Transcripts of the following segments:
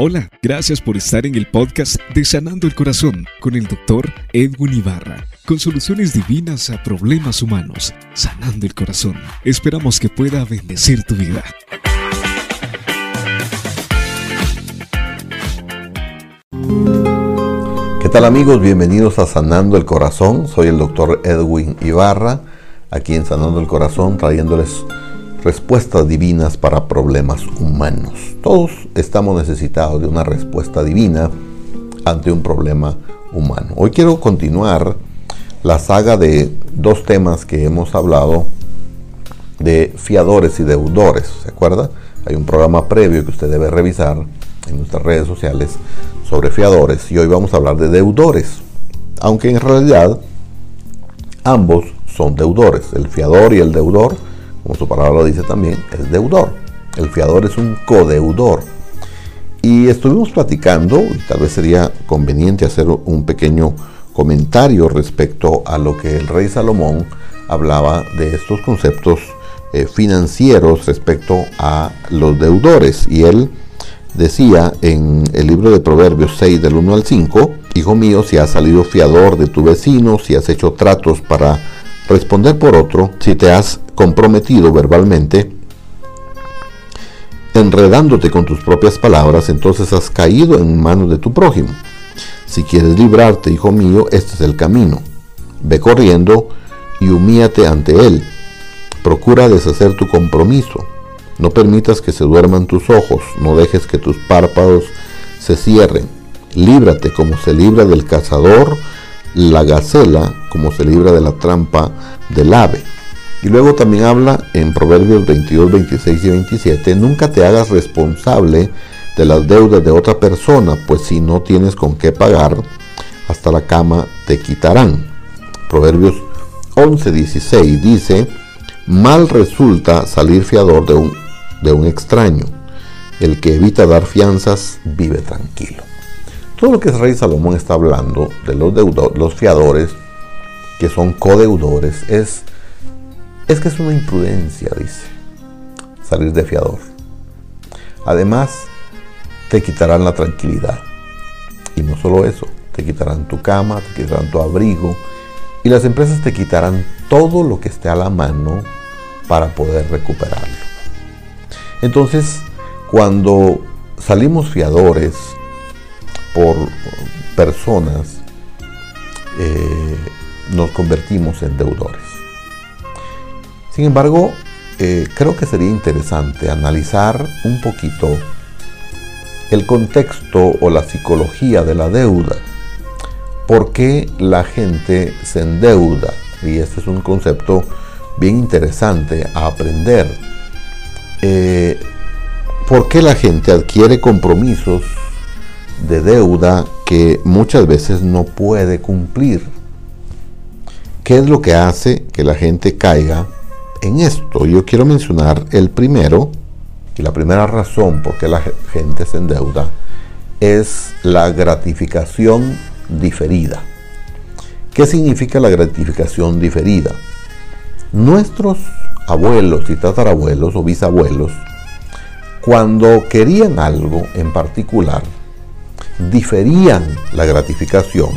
Hola, gracias por estar en el podcast de Sanando el Corazón con el doctor Edwin Ibarra, con soluciones divinas a problemas humanos, sanando el corazón. Esperamos que pueda bendecir tu vida. ¿Qué tal amigos? Bienvenidos a Sanando el Corazón. Soy el doctor Edwin Ibarra, aquí en Sanando el Corazón, trayéndoles respuestas divinas para problemas humanos. Todos estamos necesitados de una respuesta divina ante un problema humano. Hoy quiero continuar la saga de dos temas que hemos hablado de fiadores y deudores. ¿Se acuerda? Hay un programa previo que usted debe revisar en nuestras redes sociales sobre fiadores y hoy vamos a hablar de deudores. Aunque en realidad ambos son deudores, el fiador y el deudor como su palabra lo dice también, es deudor. El fiador es un codeudor. Y estuvimos platicando, y tal vez sería conveniente hacer un pequeño comentario respecto a lo que el rey Salomón hablaba de estos conceptos eh, financieros respecto a los deudores. Y él decía en el libro de Proverbios 6 del 1 al 5, Hijo mío, si has salido fiador de tu vecino, si has hecho tratos para responder por otro, si te has comprometido verbalmente, enredándote con tus propias palabras, entonces has caído en manos de tu prójimo. Si quieres librarte, hijo mío, este es el camino. Ve corriendo y humíate ante él. Procura deshacer tu compromiso. No permitas que se duerman tus ojos, no dejes que tus párpados se cierren. Líbrate como se libra del cazador la gacela, como se libra de la trampa del ave. Y luego también habla en Proverbios 22, 26 y 27, nunca te hagas responsable de las deudas de otra persona, pues si no tienes con qué pagar, hasta la cama te quitarán. Proverbios 11, 16 dice, mal resulta salir fiador de un, de un extraño. El que evita dar fianzas vive tranquilo. Todo lo que el rey Salomón está hablando de los, deudores, los fiadores, que son codeudores, es es que es una imprudencia, dice, salir de fiador. Además, te quitarán la tranquilidad. Y no solo eso, te quitarán tu cama, te quitarán tu abrigo y las empresas te quitarán todo lo que esté a la mano para poder recuperarlo. Entonces, cuando salimos fiadores por personas, eh, nos convertimos en deudores. Sin embargo, eh, creo que sería interesante analizar un poquito el contexto o la psicología de la deuda. ¿Por qué la gente se endeuda? Y este es un concepto bien interesante a aprender. Eh, ¿Por qué la gente adquiere compromisos de deuda que muchas veces no puede cumplir? ¿Qué es lo que hace que la gente caiga en esto yo quiero mencionar el primero, y la primera razón por qué la gente se endeuda, es la gratificación diferida. ¿Qué significa la gratificación diferida? Nuestros abuelos y tatarabuelos o bisabuelos, cuando querían algo en particular, diferían la gratificación,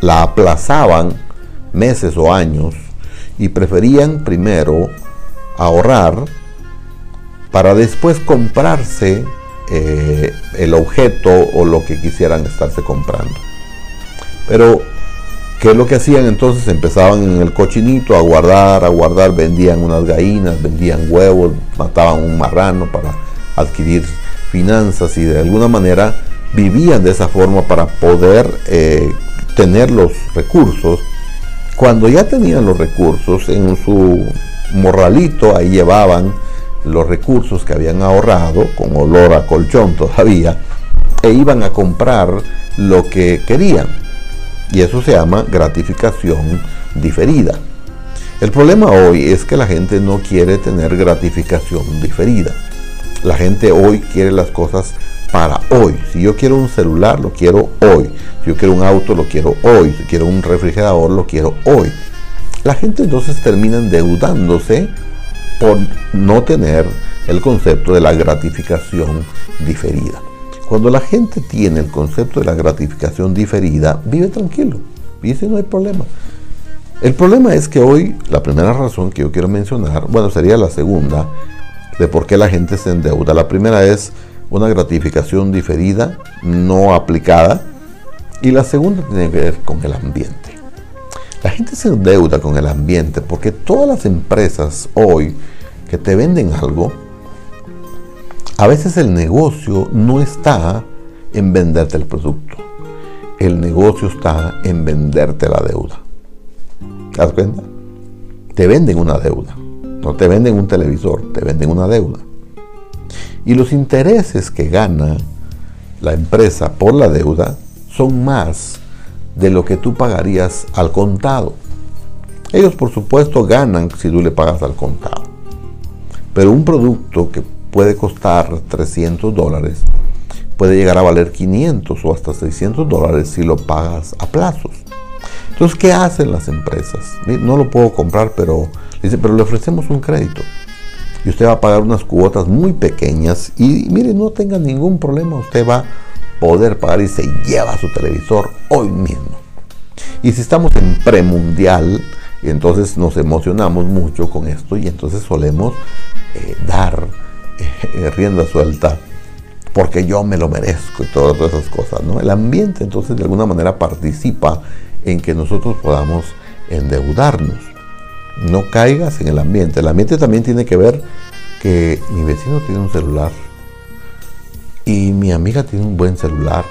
la aplazaban meses o años y preferían primero ahorrar para después comprarse eh, el objeto o lo que quisieran estarse comprando. Pero, ¿qué es lo que hacían entonces? Empezaban en el cochinito a guardar, a guardar, vendían unas gallinas, vendían huevos, mataban un marrano para adquirir finanzas y de alguna manera vivían de esa forma para poder eh, tener los recursos cuando ya tenían los recursos en su morralito, ahí llevaban los recursos que habían ahorrado, con olor a colchón todavía, e iban a comprar lo que querían. Y eso se llama gratificación diferida. El problema hoy es que la gente no quiere tener gratificación diferida. La gente hoy quiere las cosas para hoy. Si yo quiero un celular, lo quiero hoy. Yo quiero un auto, lo quiero hoy. Si quiero un refrigerador, lo quiero hoy. La gente entonces termina endeudándose por no tener el concepto de la gratificación diferida. Cuando la gente tiene el concepto de la gratificación diferida, vive tranquilo. Dice, no hay problema. El problema es que hoy, la primera razón que yo quiero mencionar, bueno, sería la segunda, de por qué la gente se endeuda. La primera es una gratificación diferida, no aplicada, y la segunda tiene que ver con el ambiente. La gente se endeuda con el ambiente porque todas las empresas hoy que te venden algo, a veces el negocio no está en venderte el producto. El negocio está en venderte la deuda. ¿Te das cuenta? Te venden una deuda. No te venden un televisor, te venden una deuda. Y los intereses que gana la empresa por la deuda son más de lo que tú pagarías al contado. Ellos por supuesto ganan si tú le pagas al contado. Pero un producto que puede costar 300 dólares puede llegar a valer 500 o hasta 600 dólares si lo pagas a plazos. Entonces, ¿qué hacen las empresas? No lo puedo comprar, pero, dice, pero le ofrecemos un crédito. Y usted va a pagar unas cuotas muy pequeñas y mire, no tenga ningún problema, usted va poder pagar y se lleva su televisor hoy mismo. Y si estamos en premundial, entonces nos emocionamos mucho con esto y entonces solemos eh, dar eh, rienda suelta porque yo me lo merezco y todas, todas esas cosas. ¿no? El ambiente entonces de alguna manera participa en que nosotros podamos endeudarnos. No caigas en el ambiente. El ambiente también tiene que ver que mi vecino tiene un celular y mi amiga tiene un buen celular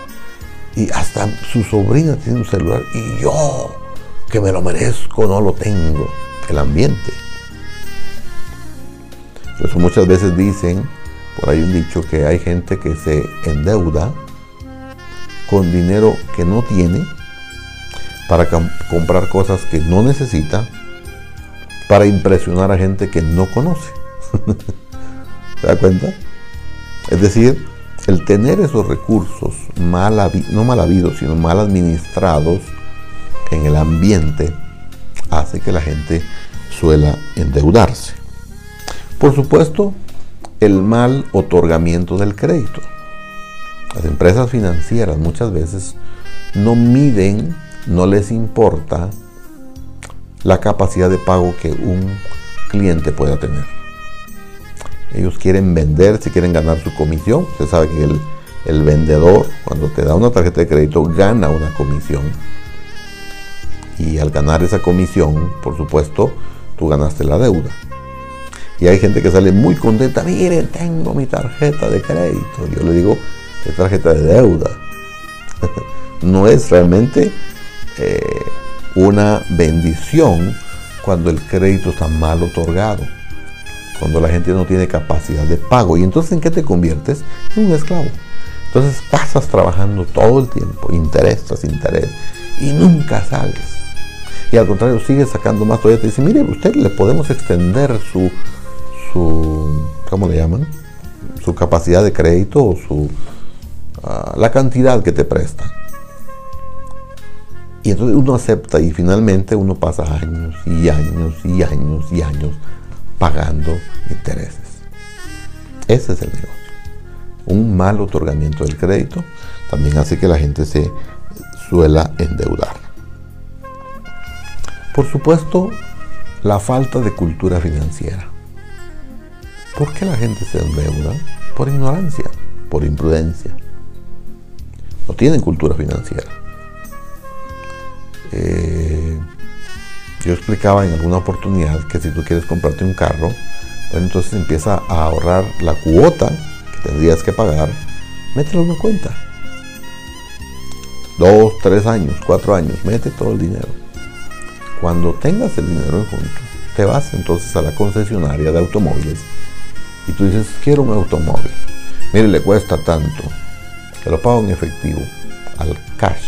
y hasta su sobrina tiene un celular y yo, que me lo merezco, no lo tengo. El ambiente. Por eso muchas veces dicen, por ahí un dicho, que hay gente que se endeuda con dinero que no tiene para comprar cosas que no necesita, para impresionar a gente que no conoce. ¿Se da cuenta? Es decir, el tener esos recursos mal, no mal habidos, sino mal administrados en el ambiente, hace que la gente suela endeudarse. Por supuesto, el mal otorgamiento del crédito. Las empresas financieras muchas veces no miden no les importa la capacidad de pago que un cliente pueda tener. Ellos quieren vender, si quieren ganar su comisión. Usted sabe que el, vendedor, cuando te da una tarjeta de crédito, gana una comisión. Y al ganar esa comisión, por supuesto, tú ganaste la deuda. Y hay gente que sale muy contenta, miren, tengo mi tarjeta de crédito. Yo le digo, es tarjeta de deuda. no es realmente eh, una bendición cuando el crédito está mal otorgado, cuando la gente no tiene capacidad de pago. ¿Y entonces en qué te conviertes? En un esclavo. Entonces pasas trabajando todo el tiempo, interés tras interés, y nunca sales. Y al contrario, sigues sacando más. Todavía te dice, mire, usted le podemos extender su, su ¿cómo le llaman? Su capacidad de crédito o su, ah, la cantidad que te presta. Y entonces uno acepta y finalmente uno pasa años y años y años y años pagando intereses. Ese es el negocio. Un mal otorgamiento del crédito también hace que la gente se suela endeudar. Por supuesto, la falta de cultura financiera. ¿Por qué la gente se endeuda? Por ignorancia, por imprudencia. No tienen cultura financiera. Eh, yo explicaba en alguna oportunidad que si tú quieres comprarte un carro, pues entonces empieza a ahorrar la cuota que tendrías que pagar, mételo en una cuenta. Dos, tres años, cuatro años, mete todo el dinero. Cuando tengas el dinero en junto, te vas entonces a la concesionaria de automóviles y tú dices, quiero un automóvil. Mire, le cuesta tanto. Te lo pago en efectivo, al cash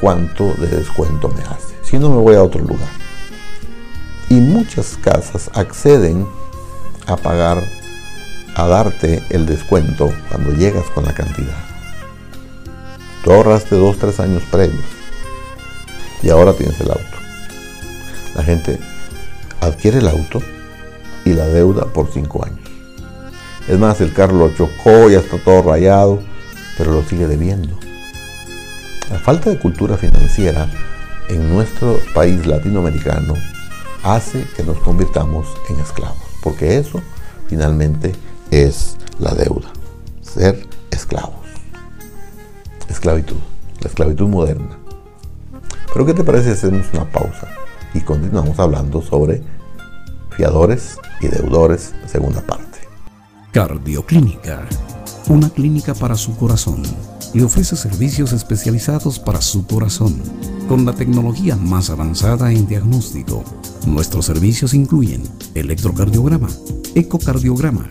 cuánto de descuento me hace. Si no, me voy a otro lugar. Y muchas casas acceden a pagar, a darte el descuento cuando llegas con la cantidad. Tú ahorraste dos, tres años previos y ahora tienes el auto. La gente adquiere el auto y la deuda por cinco años. Es más, el carro lo chocó, ya está todo rayado, pero lo sigue debiendo. La falta de cultura financiera en nuestro país latinoamericano hace que nos convirtamos en esclavos, porque eso finalmente es la deuda, ser esclavos. Esclavitud, la esclavitud moderna. Pero ¿qué te parece si hacemos una pausa y continuamos hablando sobre fiadores y deudores, segunda parte? Cardioclínica, una clínica para su corazón y ofrece servicios especializados para su corazón, con la tecnología más avanzada en diagnóstico. Nuestros servicios incluyen electrocardiograma, ecocardiograma,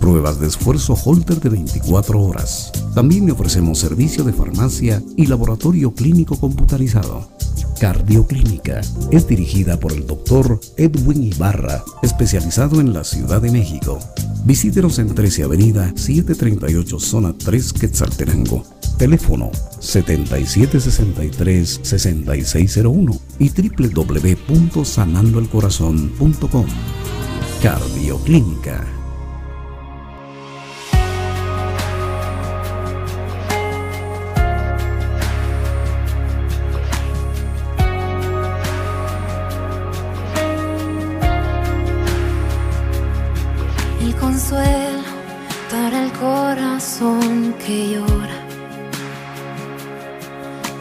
pruebas de esfuerzo Holter de 24 horas. También le ofrecemos servicio de farmacia y laboratorio clínico computarizado. Cardioclínica es dirigida por el doctor Edwin Ibarra, especializado en la Ciudad de México. Visítenos en 13 Avenida 738 Zona 3 Quetzaltenango Teléfono 7763-6601 y www.sanandoelcorazon.com. Cardioclínica. El consuelo para el corazón que llora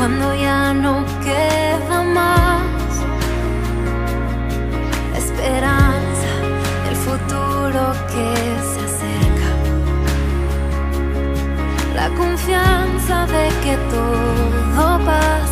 cuando ya no queda más esperanza, el futuro que se acerca, la confianza de que todo pasará.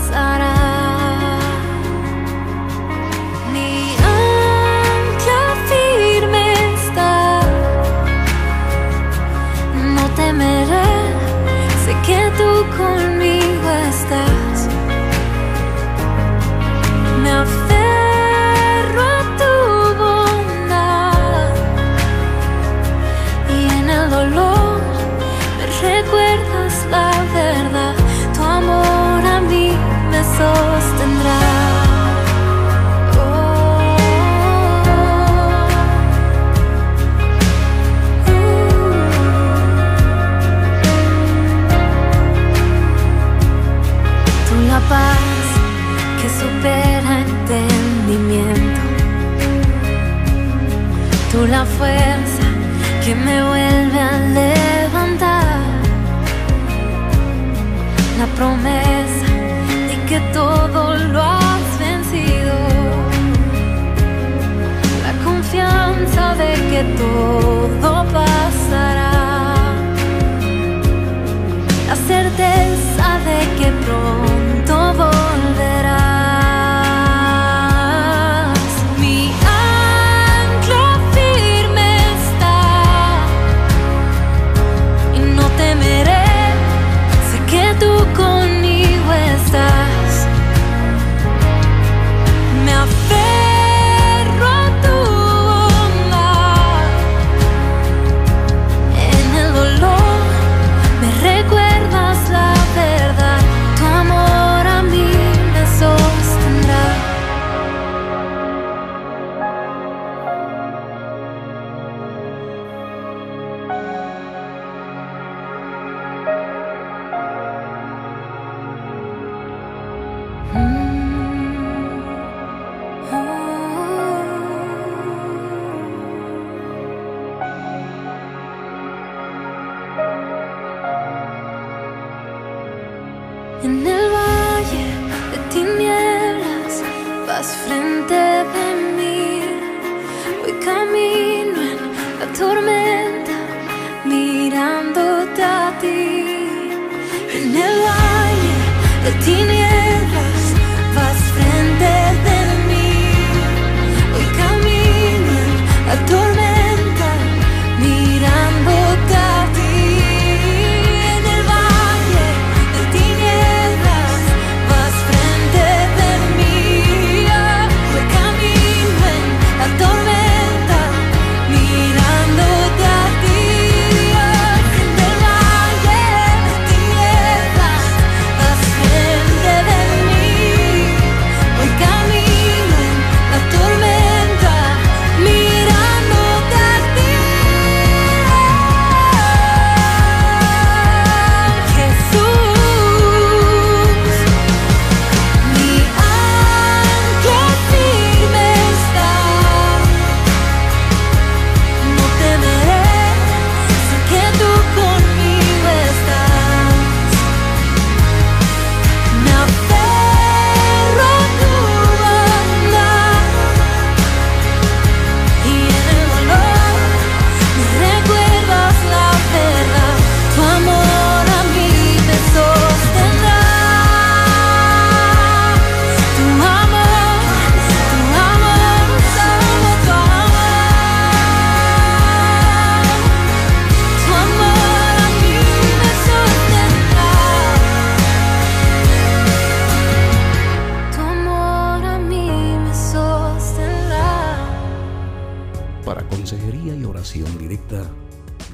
Todo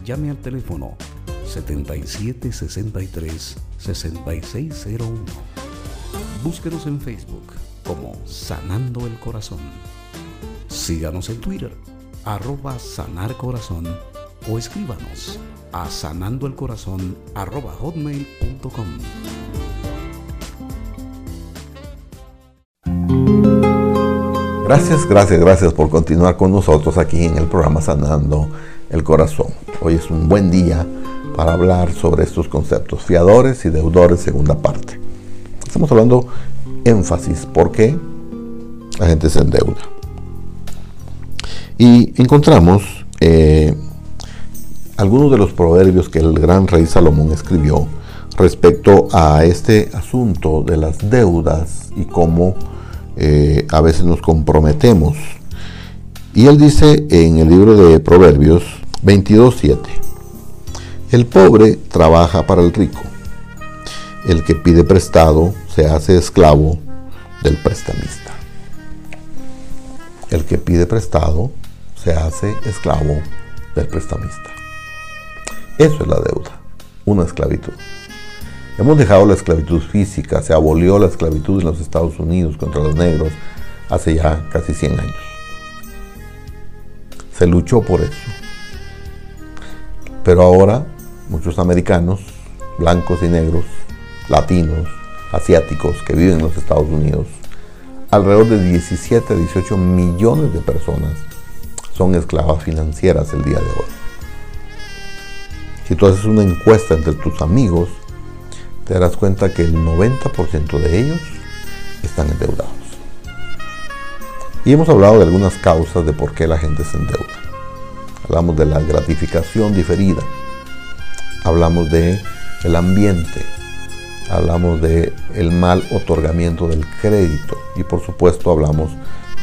llame al teléfono 7763-6601. Búsquenos en Facebook como Sanando el Corazón. Síganos en Twitter, arroba Sanar Corazón o escríbanos a sanandoelcorazón. Gracias, gracias, gracias por continuar con nosotros aquí en el programa Sanando el Corazón. Hoy es un buen día para hablar sobre estos conceptos, fiadores y deudores, segunda parte. Estamos hablando énfasis, ¿por qué la gente se endeuda? Y encontramos eh, algunos de los proverbios que el gran rey Salomón escribió respecto a este asunto de las deudas y cómo eh, a veces nos comprometemos. Y él dice en el libro de Proverbios 22.7, el pobre trabaja para el rico, el que pide prestado se hace esclavo del prestamista. El que pide prestado se hace esclavo del prestamista. Eso es la deuda, una esclavitud. Hemos dejado la esclavitud física, se abolió la esclavitud en los Estados Unidos contra los negros hace ya casi 100 años. Se luchó por eso. Pero ahora muchos americanos, blancos y negros, latinos, asiáticos que viven en los Estados Unidos, alrededor de 17 a 18 millones de personas son esclavas financieras el día de hoy. Si tú haces una encuesta entre tus amigos, te darás cuenta que el 90% de ellos están endeudados. Y hemos hablado de algunas causas de por qué la gente se endeuda. Hablamos de la gratificación diferida. Hablamos de el ambiente. Hablamos de el mal otorgamiento del crédito y por supuesto hablamos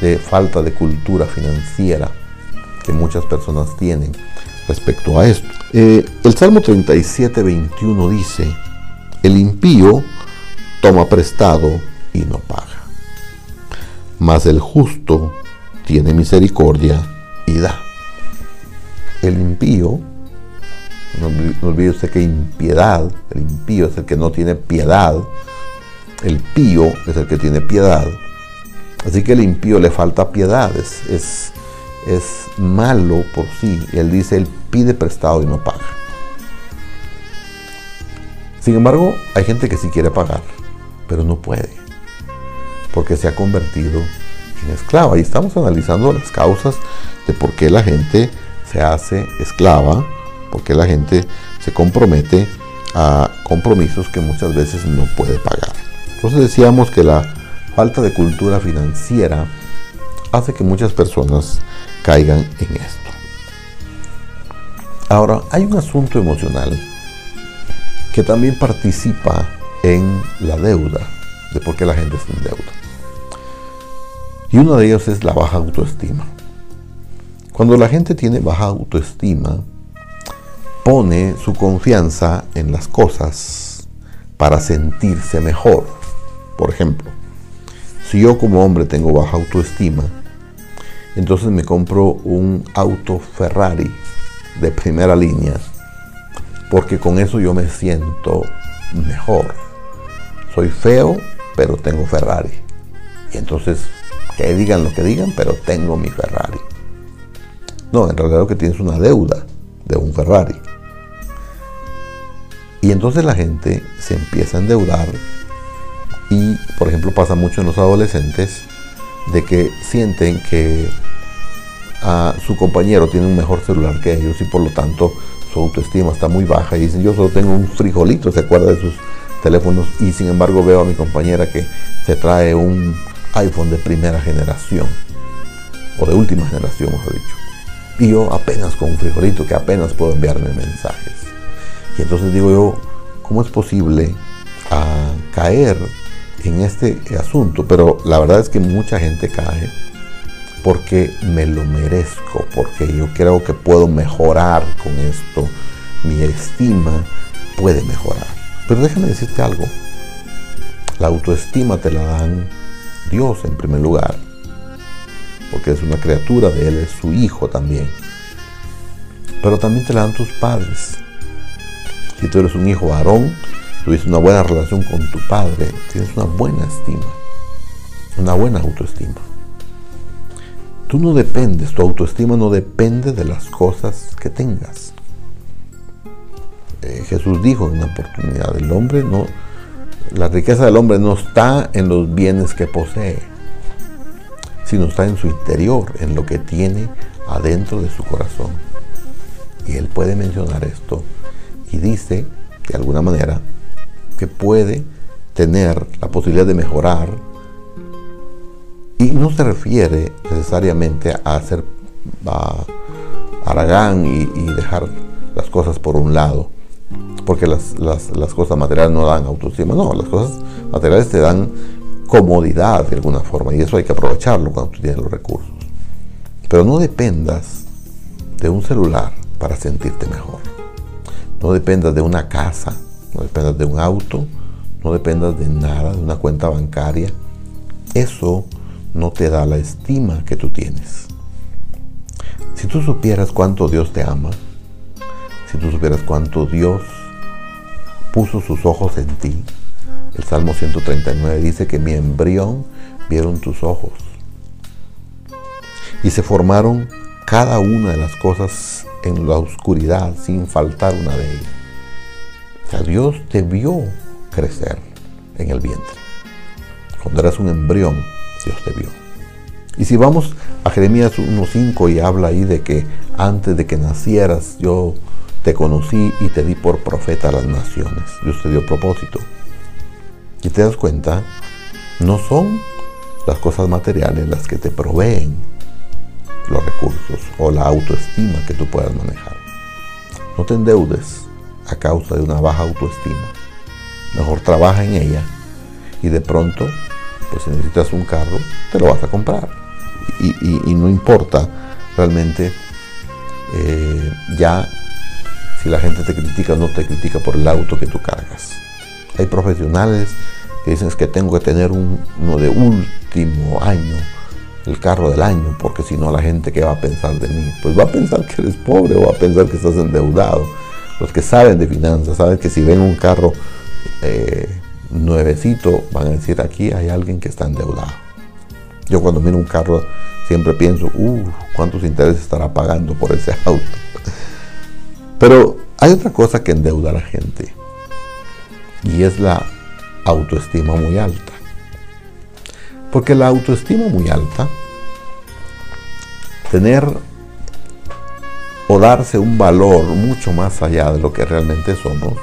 de falta de cultura financiera que muchas personas tienen respecto a esto. Eh, el Salmo 37, 21 dice, el impío toma prestado y no paga. Mas el justo tiene misericordia y da. El impío, no olvide usted que impiedad, el impío es el que no tiene piedad, el pío es el que tiene piedad. Así que el impío le falta piedad, es, es, malo por sí. Él dice, él pide prestado y no paga. Sin embargo, hay gente que sí quiere pagar, pero no puede, porque se ha convertido en esclava. Y estamos analizando las causas de por qué la gente se hace esclava, por qué la gente se compromete a compromisos que muchas veces no puede pagar. Entonces decíamos que la falta de cultura financiera hace que muchas personas caigan en esto. Ahora, hay un asunto emocional que también participa en la deuda, de por qué la gente se endeuda. Y uno de ellos es la baja autoestima. Cuando la gente tiene baja autoestima, pone su confianza en las cosas para sentirse mejor. Por ejemplo, si yo como hombre tengo baja autoestima, entonces me compro un auto Ferrari de primera línea porque con eso yo me siento mejor. Soy feo, pero tengo Ferrari. Y entonces, que digan lo que digan, pero tengo mi Ferrari. No, en realidad lo que tienes es una deuda de un Ferrari. Y entonces la gente se empieza a endeudar y, por ejemplo, pasa mucho en los adolescentes de que sienten que a su compañero tiene un mejor celular que ellos y por lo tanto su autoestima está muy baja y dicen yo solo tengo un frijolito, se acuerda de sus teléfonos y sin embargo veo a mi compañera que se trae un iPhone de primera generación o de última generación, mejor dicho. Y yo apenas con un frijolito que apenas puedo enviarme mensajes. Y entonces digo yo, ¿cómo es posible a caer en este asunto? Pero la verdad es que mucha gente cae porque me lo merezco, porque yo creo que puedo mejorar con esto, mi estima puede mejorar. Pero déjame decirte algo, la autoestima te la dan Dios en primer lugar, porque es una criatura de Él, es su hijo también. pero también te la dan tus padres. Si tú eres un hijo varón, tuviste una buena relación con tu padre, tienes una buena estima, una buena autoestima. Tú no dependes, tu autoestima no depende de las cosas que tengas. Eh, Jesús dijo en una oportunidad, el hombre no, la riqueza del hombre no está en los bienes que posee, sino está en su interior, en lo que tiene adentro de su corazón. Y él puede mencionar esto y dice, de alguna manera, que puede tener la posibilidad de mejorar y no se refiere necesariamente a hacer aragán y, dejar las cosas por un lado, porque las, las, cosas materiales no dan autoestima, no, las cosas materiales te dan comodidad de alguna forma y eso hay que aprovecharlo cuando tú tienes los recursos. Pero no dependas de un celular para sentirte mejor. No dependas de una casa, no dependas de un auto, no dependas de nada, de una cuenta bancaria. Eso no te da la estima que tú tienes. Si tú supieras cuánto Dios te ama, si tú supieras cuánto Dios puso sus ojos en ti, el Salmo 139 dice que mi embrión vieron tus ojos y se formaron cada una de las cosas en la oscuridad sin faltar una de ellas. O sea, Dios te vio crecer en el vientre. Cuando eras un embrión, Dios te vio. Y si vamos a Jeremías 1.5 y habla ahí de que antes de que nacieras yo te conocí y te di por profeta a las naciones. Dios te dio propósito. Y te das cuenta, no son las cosas materiales las que te proveen los recursos o la autoestima que tú puedas manejar. No te endeudes a causa de una baja autoestima. Mejor trabaja en ella y de pronto pues si necesitas un carro, te lo vas a comprar. Y, no importa realmente eh, ya si la gente te critica o no te critica por el auto que tú cargas. Hay profesionales que dicen que tengo que tener uno de último año, el carro del año, porque si no la gente que va a pensar de mí, pues va a pensar que eres pobre o va a pensar que estás endeudado. Los que saben de finanzas saben que si ven un carro eh, nuevecito, van a decir aquí hay alguien que está endeudado. Yo cuando miro un carro siempre pienso, uh, ¿cuántos intereses estará pagando por ese auto? Pero hay otra cosa que endeuda a la gente y es la autoestima muy alta. Porque la autoestima muy alta, tener o darse un valor mucho más allá de lo que realmente somos,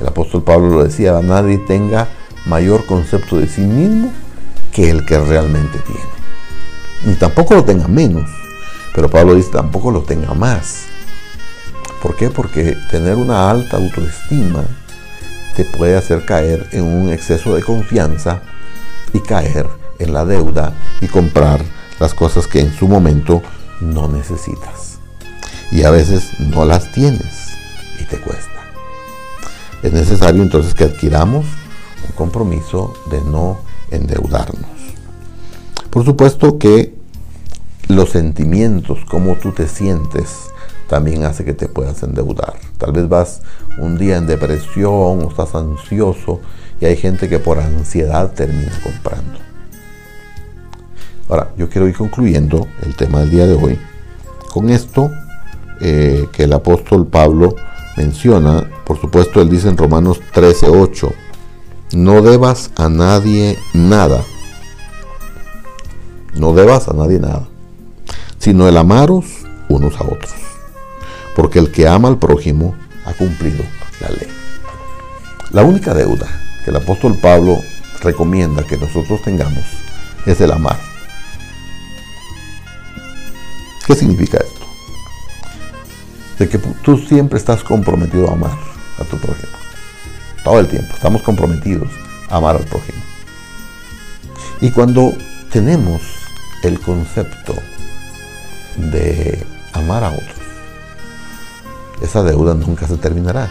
el apóstol Pablo lo decía, nadie tenga mayor concepto de sí mismo que el que realmente tiene. Ni tampoco lo tenga menos, pero Pablo dice tampoco lo tenga más. ¿Por qué? Porque tener una alta autoestima te puede hacer caer en un exceso de confianza y caer en la deuda y comprar las cosas que en su momento no necesitas. Y a veces no las tienes y te cuesta es necesario entonces que adquiramos un compromiso de no endeudarnos. Por supuesto que los sentimientos, cómo tú te sientes, también hace que te puedas endeudar. Tal vez vas un día en depresión o estás ansioso y hay gente que por ansiedad termina comprando. Ahora, yo quiero ir concluyendo el tema del día de hoy con esto eh, que el apóstol Pablo menciona, por supuesto, él dice en Romanos 13:8, no debas a nadie nada, no debas a nadie nada, sino el amaros unos a otros, porque el que ama al prójimo ha cumplido la ley. La única deuda que el apóstol Pablo recomienda que nosotros tengamos es el amar. ¿Qué significa esto? de que tú siempre estás comprometido a amar a tu prójimo. Todo el tiempo estamos comprometidos a amar al prójimo. Y cuando tenemos el concepto de amar a otros, esa deuda nunca se terminará.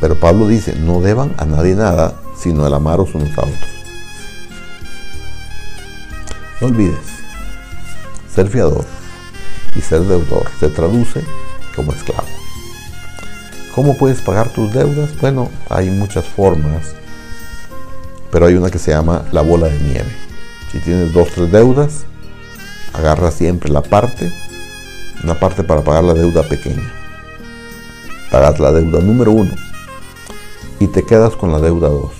Pero Pablo dice, no deban a nadie nada, sino el amaros unos a otros. No olvides, ser fiador y ser deudor se traduce como esclavo. ¿Cómo puedes pagar tus deudas? Bueno, hay muchas formas, pero hay una que se llama la bola de nieve. Si tienes dos, tres deudas, agarra siempre la parte, una parte para pagar la deuda pequeña. Pagas la deuda número uno y te quedas con la deuda dos.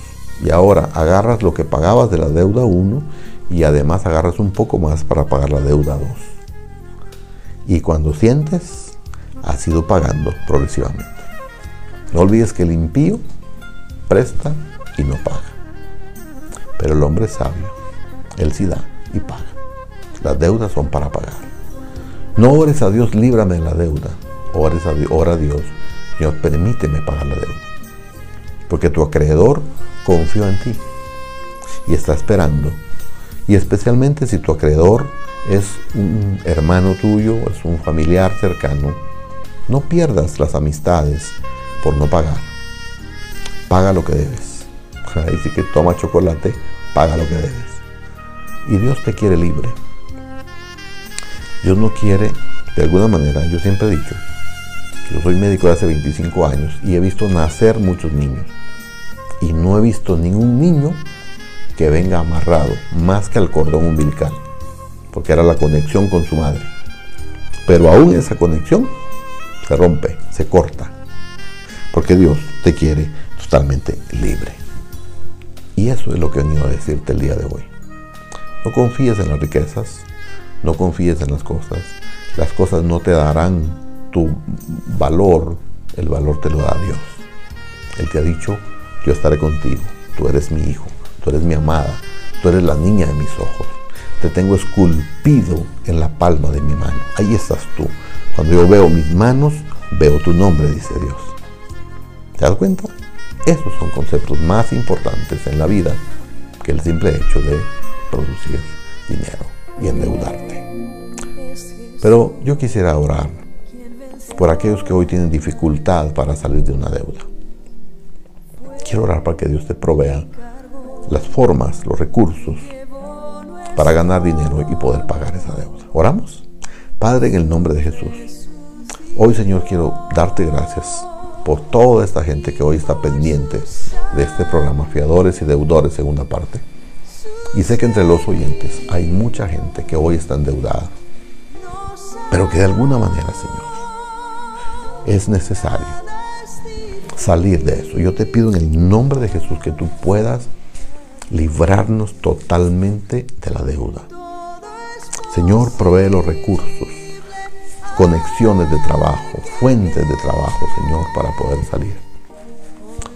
Y ahora agarras lo que pagabas de la deuda uno y además agarras un poco más para pagar la deuda dos. Y cuando sientes, has ido pagando progresivamente. No olvides que el impío presta y no paga. Pero el hombre sabio, él sí da y paga. Las deudas son para pagar. No ores a Dios, líbrame de la deuda. Ores a ora a Dios, Señor, permíteme pagar la deuda. Porque tu acreedor confió en ti y está esperando. Y especialmente si tu acreedor es un hermano tuyo, es un familiar cercano, no pierdas las amistades por no pagar. Paga lo que debes. Ahí sí que toma chocolate, paga lo que debes. Y Dios te quiere libre. Dios no quiere, de alguna manera, yo siempre he dicho, yo soy médico de hace 25 años y he visto nacer muchos niños. Y no he visto ningún niño que venga amarrado más que al cordón umbilical, porque era la conexión con su madre. Pero aún esa conexión se rompe, se corta, porque Dios te quiere totalmente libre. Y eso es lo que he venido a decirte el día de hoy. No confíes en las riquezas, no confíes en las cosas. Las cosas no te darán tu valor, el valor te lo da Dios. Él te ha dicho, yo estaré contigo, tú eres mi hijo, tú eres mi amada, tú eres la niña de mis ojos. Te tengo esculpido en la palma de mi mano. Ahí estás tú. Cuando yo veo mis manos, veo tu nombre, dice Dios. ¿Te das cuenta? Esos son conceptos más importantes en la vida que el simple hecho de producir dinero y endeudarte. Pero yo quisiera orar por aquellos que hoy tienen dificultad para salir de una deuda. Quiero orar para que Dios te provea las formas, los recursos para ganar dinero y poder pagar esa deuda. ¿Oramos? Padre, en el nombre de Jesús. Hoy, Señor, quiero darte gracias por toda esta gente que hoy está pendiente de este programa Fiadores y Deudores, segunda parte. Y sé que entre los oyentes hay mucha gente que hoy está endeudada, pero que de alguna manera, Señor, es necesario salir de eso. Yo te pido en el nombre de Jesús que tú puedas librarnos totalmente de la deuda. Señor, provee los recursos, conexiones de trabajo, fuentes de trabajo, Señor, para poder salir.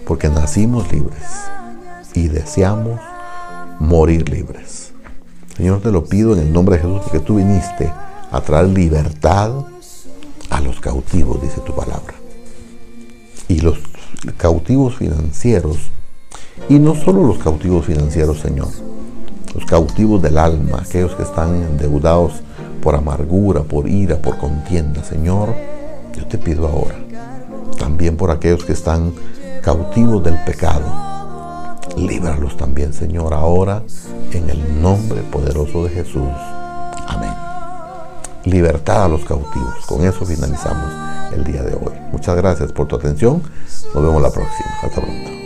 Porque nacimos libres y deseamos morir libres. Señor, te lo pido en el nombre de Jesús porque tú viniste a traer libertad los cautivos, dice tu palabra. Y los cautivos financieros, y no solo los cautivos financieros, Señor, los cautivos del alma, aquellos que están endeudados por amargura, por ira, por contienda, Señor, yo te pido ahora, también por aquellos que están cautivos del pecado, líbralos también, Señor, ahora en el nombre poderoso de Jesús. Libertad a los cautivos. Con eso finalizamos el día de hoy. Muchas gracias por tu atención. Nos vemos la próxima. Hasta pronto.